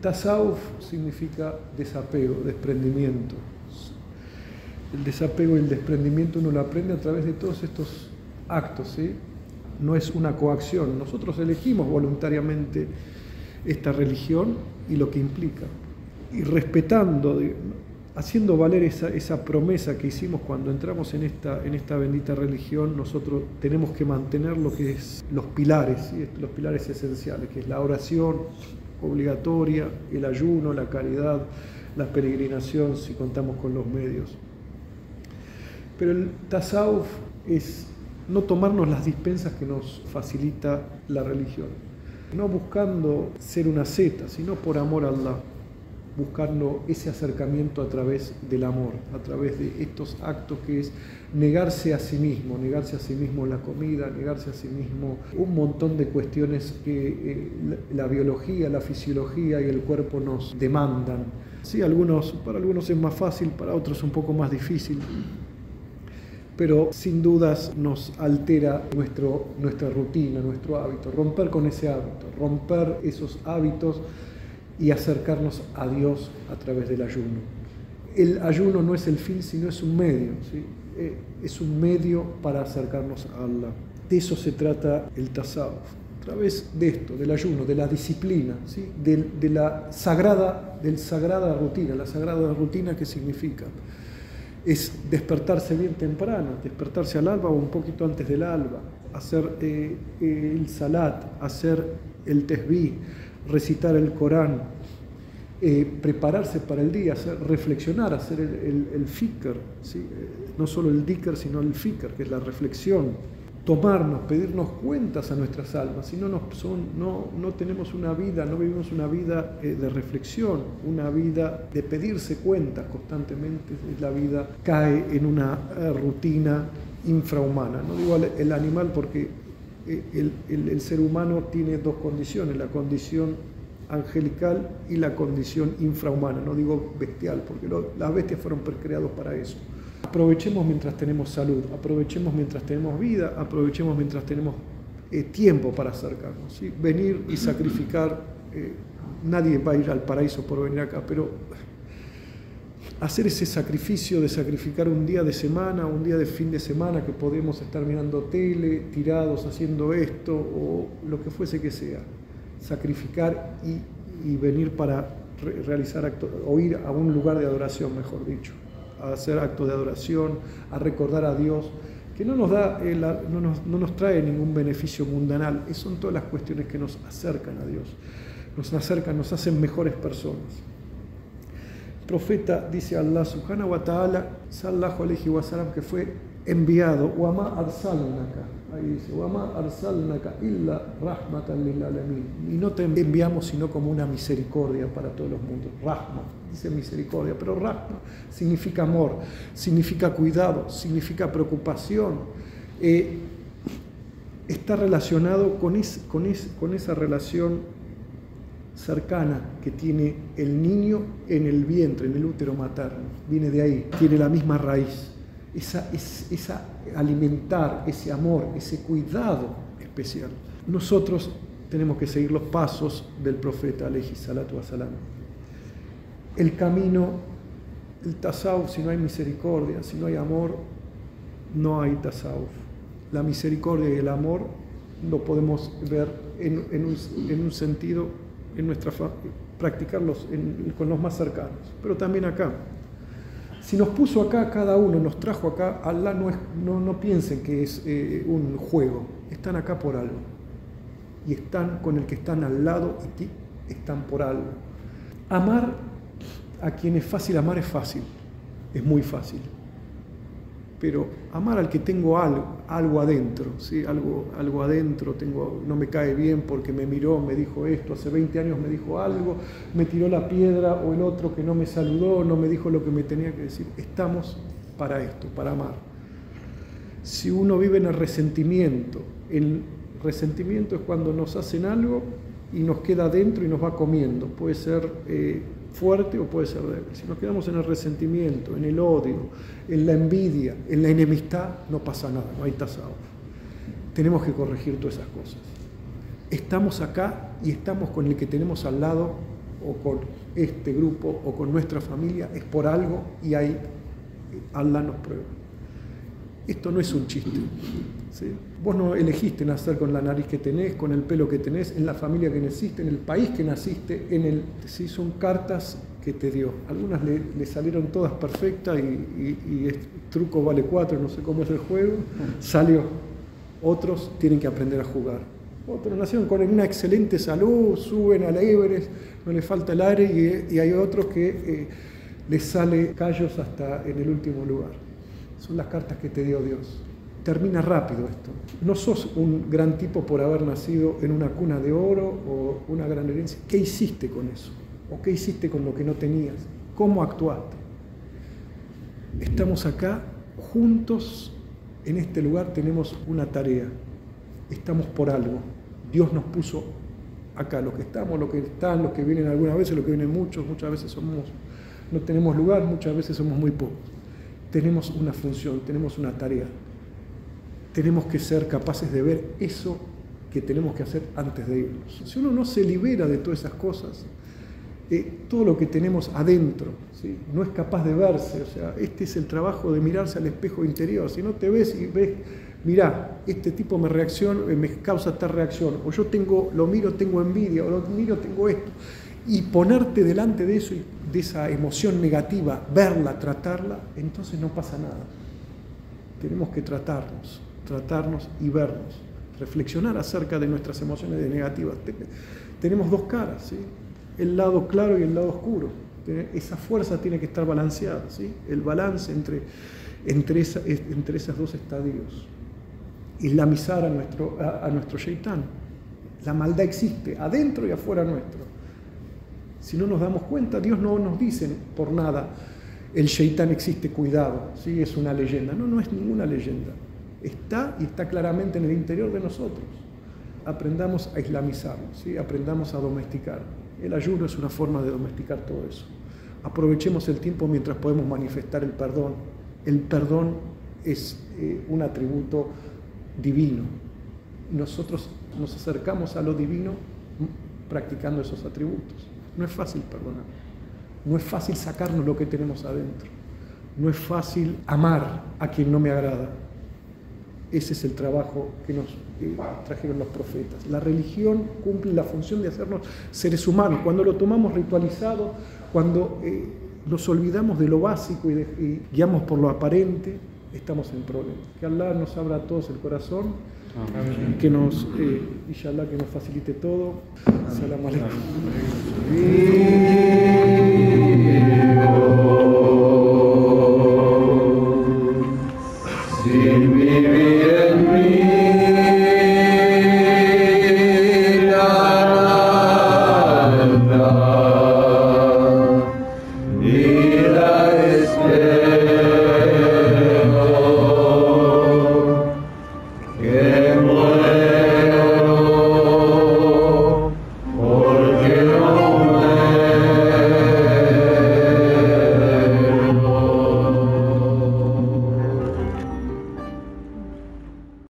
Tasawuf significa desapego, desprendimiento. El desapego y el desprendimiento uno lo aprende a través de todos estos actos, ¿sí? no es una coacción. Nosotros elegimos voluntariamente esta religión y lo que implica. Y respetando, haciendo valer esa, esa, promesa que hicimos cuando entramos en esta, en esta bendita religión, nosotros tenemos que mantener lo que es los pilares, los pilares esenciales, que es la oración obligatoria, el ayuno, la caridad, la peregrinación, si contamos con los medios. Pero el tasawuf es no tomarnos las dispensas que nos facilita la religión, no buscando ser una zeta, sino por amor a Allah, buscando ese acercamiento a través del amor, a través de estos actos que es negarse a sí mismo, negarse a sí mismo la comida, negarse a sí mismo un montón de cuestiones que eh, la biología, la fisiología y el cuerpo nos demandan. Sí, algunos, para algunos es más fácil, para otros un poco más difícil pero sin dudas nos altera nuestra rutina, nuestro hábito. Romper con ese hábito, romper esos hábitos y acercarnos a Dios a través del ayuno. El ayuno no es el fin, sino es un medio, eh, es un medio para acercarnos a Allah. De eso se trata el tasawuf, a través de esto, del ayuno, de la disciplina, ¿sí? de, la sagrada, del sagrada rutina, la sagrada rutina que significa es despertarse bien temprano, despertarse al alba o un poquito antes del alba, hacer eh, el salat, hacer el tesbih, recitar el Corán, eh, prepararse para el día, reflexionar, hacer el, fikr, ¿sí? Eh, no solo el dikr, sino el fikr, que es la reflexión, tomarnos, pedirnos cuentas a nuestras almas, si no, son, no, no tenemos una vida, no vivimos una vida eh, de reflexión, una vida de pedirse cuentas constantemente, la vida cae en una rutina infrahumana. No digo el animal porque el, el, ser humano tiene dos condiciones, la condición angelical y la condición infrahumana, no digo bestial, porque lo, las bestias fueron creados para eso. Aprovechemos mientras tenemos salud, aprovechemos mientras tenemos vida, aprovechemos mientras tenemos eh, tiempo para acercarnos. ¿sí? Venir y sacrificar, eh, nadie va a ir al paraíso por venir acá, pero hacer ese sacrificio de sacrificar un día de semana, un día de fin de semana que podemos estar mirando tele, tirados haciendo esto o lo que fuese que sea, sacrificar y, venir para realizar acto, o ir a un lugar de adoración, mejor dicho. A hacer actos de adoración, a recordar a Dios, que no nos, da, eh, no, nos, no nos trae ningún beneficio mundanal, son todas las cuestiones que nos acercan a Dios, nos acercan, nos hacen mejores personas. Profeta dice Allah subhanahu wa ta'ala, sallahu alayhi wa que fue enviado, Wama arsalnaka, ahí dice, Wama arsalnaka illa rahmatan lil alamin. Y no te enviamos sino como una misericordia para todos los mundos. Rahma, dice misericordia, pero Rahma significa amor, significa cuidado, significa preocupación. Eh, está relacionado con esa relación cercana que tiene el niño en el vientre, en el útero materno. Viene de ahí, tiene la misma raíz esa, esa alimentar ese amor, ese cuidado especial. Nosotros tenemos que seguir los pasos del profeta alayhi salatu wasalam. El camino, el tasawuf, si no hay misericordia, si no hay amor, no hay tasawuf. La misericordia y el amor lo podemos ver en, en un, sentido, en nuestra practicarlos con los más cercanos, pero también acá. Si nos puso acá cada uno, nos trajo acá, Allah no, es, no, no piensen que es eh, un juego, están acá por algo. Y están con el que están al lado y están por algo. Amar a quien es fácil amar es fácil, es muy fácil pero amar al que tengo algo, algo adentro, ¿sí? algo, algo adentro, tengo, no me cae bien porque me miró, me dijo esto, hace 20 años me dijo algo, me tiró la piedra o el otro que no me saludó, no me dijo lo que me tenía que decir. Estamos para esto, para amar. Si uno vive en el resentimiento, el resentimiento es cuando nos hacen algo y nos queda adentro y nos va comiendo, puede ser... Eh, fuerte o puede ser débil. Si nos quedamos en el resentimiento, en el odio, en la envidia, en la enemistad, no pasa nada, no hay tasado. Tenemos que corregir todas esas cosas. Estamos acá y estamos con el que tenemos al lado o con este grupo o con nuestra familia es por algo y ahí Allah nos prueba. Esto no es un chiste. Vos no elegiste nacer con la nariz que tenés, con el pelo que tenés, en la familia que naciste, en el país que naciste, en el, ¿sí? son cartas que te dio. Algunas le, salieron todas perfectas y, y, truco vale cuatro, no sé cómo es el juego, salió. Otros tienen que aprender a jugar. Otros nacieron con una excelente salud, suben al Everest, no les falta el aire y, hay otros que eh, les sale callos hasta en el último lugar. Son las cartas que te dio Dios. Termina rápido esto. No sos un gran tipo por haber nacido en una cuna de oro o una gran herencia. ¿Qué hiciste con eso? ¿O qué hiciste con lo que no tenías? ¿Cómo actuaste? Estamos acá juntos en este lugar, tenemos una tarea. Estamos por algo. Dios nos puso acá, los que estamos, los que están, los que vienen algunas veces, los que vienen muchos, muchas veces somos, no tenemos lugar, muchas veces somos muy pocos. Tenemos una función, tenemos una tarea. Tenemos que ser capaces de ver eso que tenemos que hacer antes de irnos. Si uno no se libera de todas esas cosas, eh, todo lo que tenemos adentro, no es capaz de verse, o sea, este es el trabajo de mirarse al espejo interior, si no te ves y ves, mirá, este tipo me reacciona, me causa tal reacción, o yo tengo, lo miro, tengo envidia, o lo miro, tengo esto, y ponerte delante de eso, de esa emoción negativa, verla, tratarla, entonces no pasa nada. Tenemos que tratarnos, tratarnos y vernos, reflexionar acerca de nuestras emociones negativas. Tenemos dos caras, ¿sí? el lado claro y el lado oscuro. Esa fuerza tiene que estar balanceada, ¿sí? el balance entre, entre, entre esos dos estadios. Islamizar a nuestro, a, nuestro shaitán. La maldad existe adentro y afuera nuestro. Si no nos damos cuenta, Dios no nos dice por nada, el shaitán existe, cuidado, ¿sí? es una leyenda. No, no es ninguna leyenda. Está y está claramente en el interior de nosotros. Aprendamos a islamizarlo, ¿sí? aprendamos a domesticarlo. El ayuno es una forma de domesticar todo eso. Aprovechemos el tiempo mientras podemos manifestar el perdón. El perdón es eh, un atributo divino. Nosotros nos acercamos a lo divino practicando esos atributos. No es fácil perdonar. No es fácil sacarnos lo que tenemos adentro. No es fácil amar a quien no me agrada. Ese es el trabajo que nos trajeron los profetas. La religión cumple la función de hacernos seres humanos. Cuando lo tomamos ritualizado, cuando eh, nos olvidamos de lo básico y, guiamos por lo aparente, estamos en problemas. Que Allah nos abra a todos el corazón, Amén. que nos, eh, inshallah, que nos facilite todo. Salam alaikum.